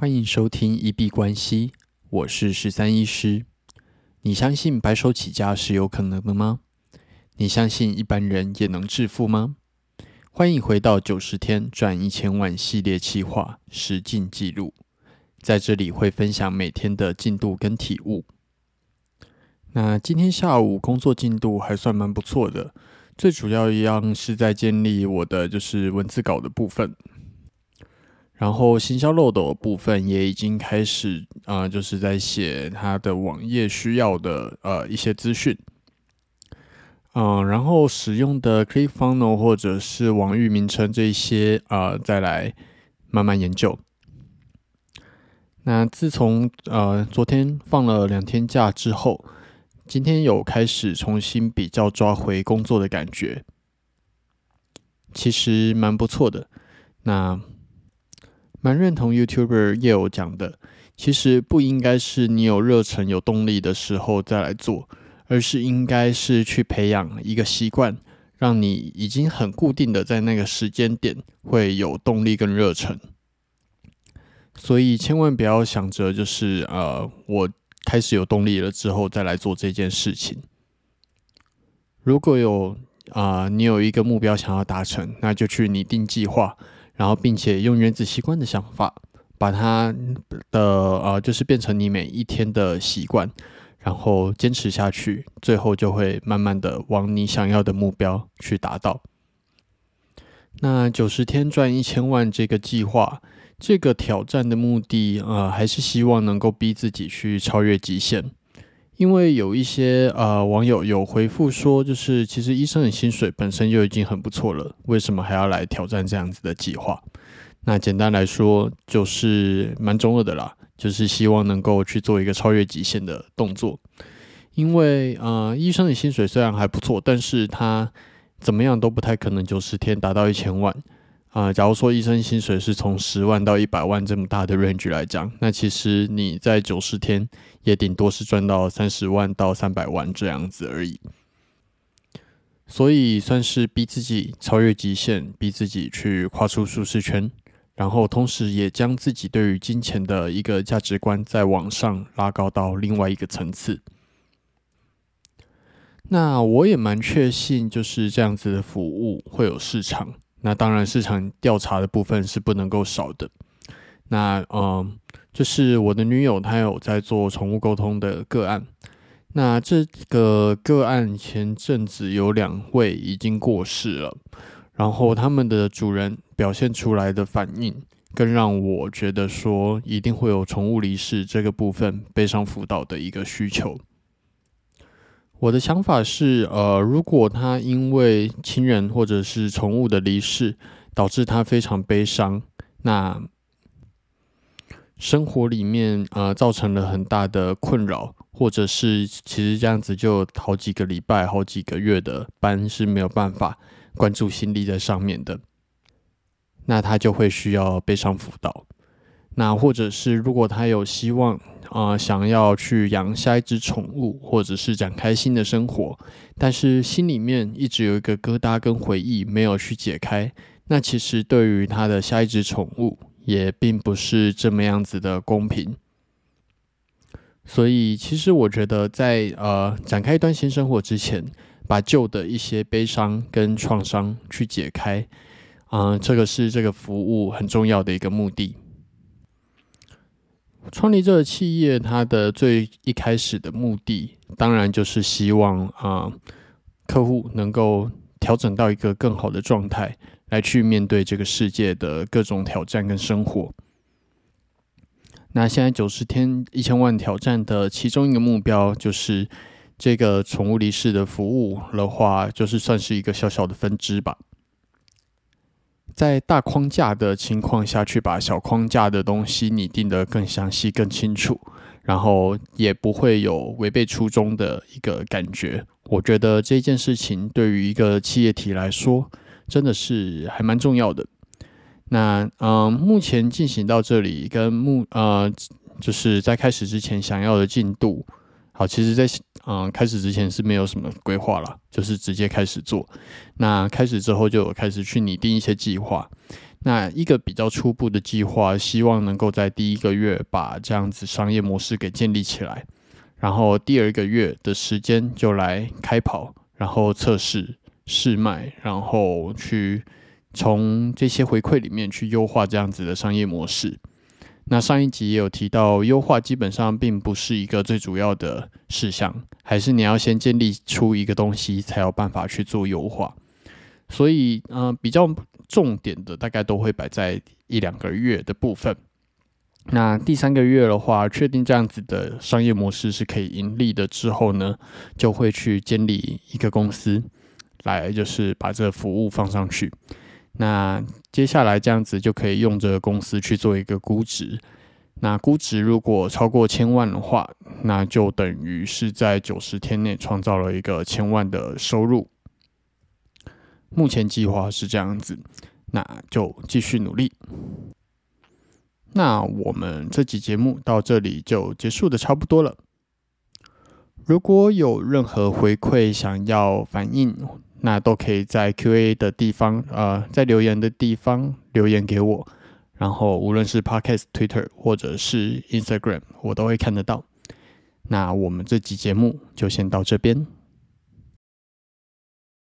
欢迎收听一币关系，我是十三医师。你相信白手起家是有可能的吗？你相信一般人也能致富吗？欢迎回到九十天赚一千万系列企划实进记录，在这里会分享每天的进度跟体悟。那今天下午工作进度还算蛮不错的，最主要一样是在建立我的就是文字稿的部分。然后行销漏斗部分也已经开始啊，就是在写它的网页需要的呃一些资讯，嗯，然后使用的 Click Funnel 或者是网域名称这些啊，再来慢慢研究。那自从呃昨天放了两天假之后，今天有开始重新比较抓回工作的感觉，其实蛮不错的。那蛮认同 YouTuber 叶友讲的，其实不应该是你有热忱、有动力的时候再来做，而是应该是去培养一个习惯，让你已经很固定的在那个时间点会有动力跟热忱。所以千万不要想着就是呃，我开始有动力了之后再来做这件事情。如果有啊，你有一个目标想要达成，那就去拟定计划。然后，并且用原子习惯的想法，把它的呃，就是变成你每一天的习惯，然后坚持下去，最后就会慢慢的往你想要的目标去达到。那九十天赚一千万这个计划，这个挑战的目的，呃，还是希望能够逼自己去超越极限。因为有一些呃网友有回复说，就是其实医生的薪水本身就已经很不错了，为什么还要来挑战这样子的计划？那简单来说，就是蛮中二的啦，就是希望能够去做一个超越极限的动作。因为呃，医生的薪水虽然还不错，但是他怎么样都不太可能九十天达到一千万。啊，假如说医生薪水是从十万到一百万这么大的 range 来讲，那其实你在九十天也顶多是赚到三十万到三百万这样子而已。所以算是逼自己超越极限，逼自己去跨出舒适圈，然后同时也将自己对于金钱的一个价值观在往上拉高到另外一个层次。那我也蛮确信，就是这样子的服务会有市场。那当然，市场调查的部分是不能够少的。那嗯，就是我的女友她有在做宠物沟通的个案。那这个个案前阵子有两位已经过世了，然后他们的主人表现出来的反应，更让我觉得说一定会有宠物离世这个部分悲伤辅导的一个需求。我的想法是，呃，如果他因为亲人或者是宠物的离世，导致他非常悲伤，那生活里面呃造成了很大的困扰，或者是其实这样子就好几个礼拜、好几个月的班是没有办法关注心力在上面的，那他就会需要悲伤辅导。那或者是如果他有希望。啊，想要去养下一只宠物，或者是展开新的生活，但是心里面一直有一个疙瘩跟回忆没有去解开。那其实对于他的下一只宠物，也并不是这么样子的公平。所以，其实我觉得，在呃展开一段新生活之前，把旧的一些悲伤跟创伤去解开，啊，这个是这个服务很重要的一个目的。创立这个企业，它的最一开始的目的，当然就是希望啊，客户能够调整到一个更好的状态，来去面对这个世界的各种挑战跟生活。那现在九十天一千万挑战的其中一个目标，就是这个宠物离世的服务的话，就是算是一个小小的分支吧。在大框架的情况下去把小框架的东西拟定的更详细、更清楚，然后也不会有违背初衷的一个感觉。我觉得这件事情对于一个企业体来说，真的是还蛮重要的。那嗯，目前进行到这里，跟目呃，就是在开始之前想要的进度，好，其实在。嗯，开始之前是没有什么规划了，就是直接开始做。那开始之后就开始去拟定一些计划。那一个比较初步的计划，希望能够在第一个月把这样子商业模式给建立起来，然后第二个月的时间就来开跑，然后测试试卖，然后去从这些回馈里面去优化这样子的商业模式。那上一集也有提到，优化基本上并不是一个最主要的事项，还是你要先建立出一个东西，才有办法去做优化。所以，嗯，比较重点的大概都会摆在一两个月的部分。那第三个月的话，确定这样子的商业模式是可以盈利的之后呢，就会去建立一个公司，来就是把这个服务放上去。那接下来这样子就可以用这个公司去做一个估值。那估值如果超过千万的话，那就等于是在九十天内创造了一个千万的收入。目前计划是这样子，那就继续努力。那我们这集节目到这里就结束的差不多了。如果有任何回馈想要反映，那都可以在 Q&A 的地方，呃，在留言的地方留言给我，然后无论是 Podcast、Twitter 或者是 Instagram，我都会看得到。那我们这集节目就先到这边。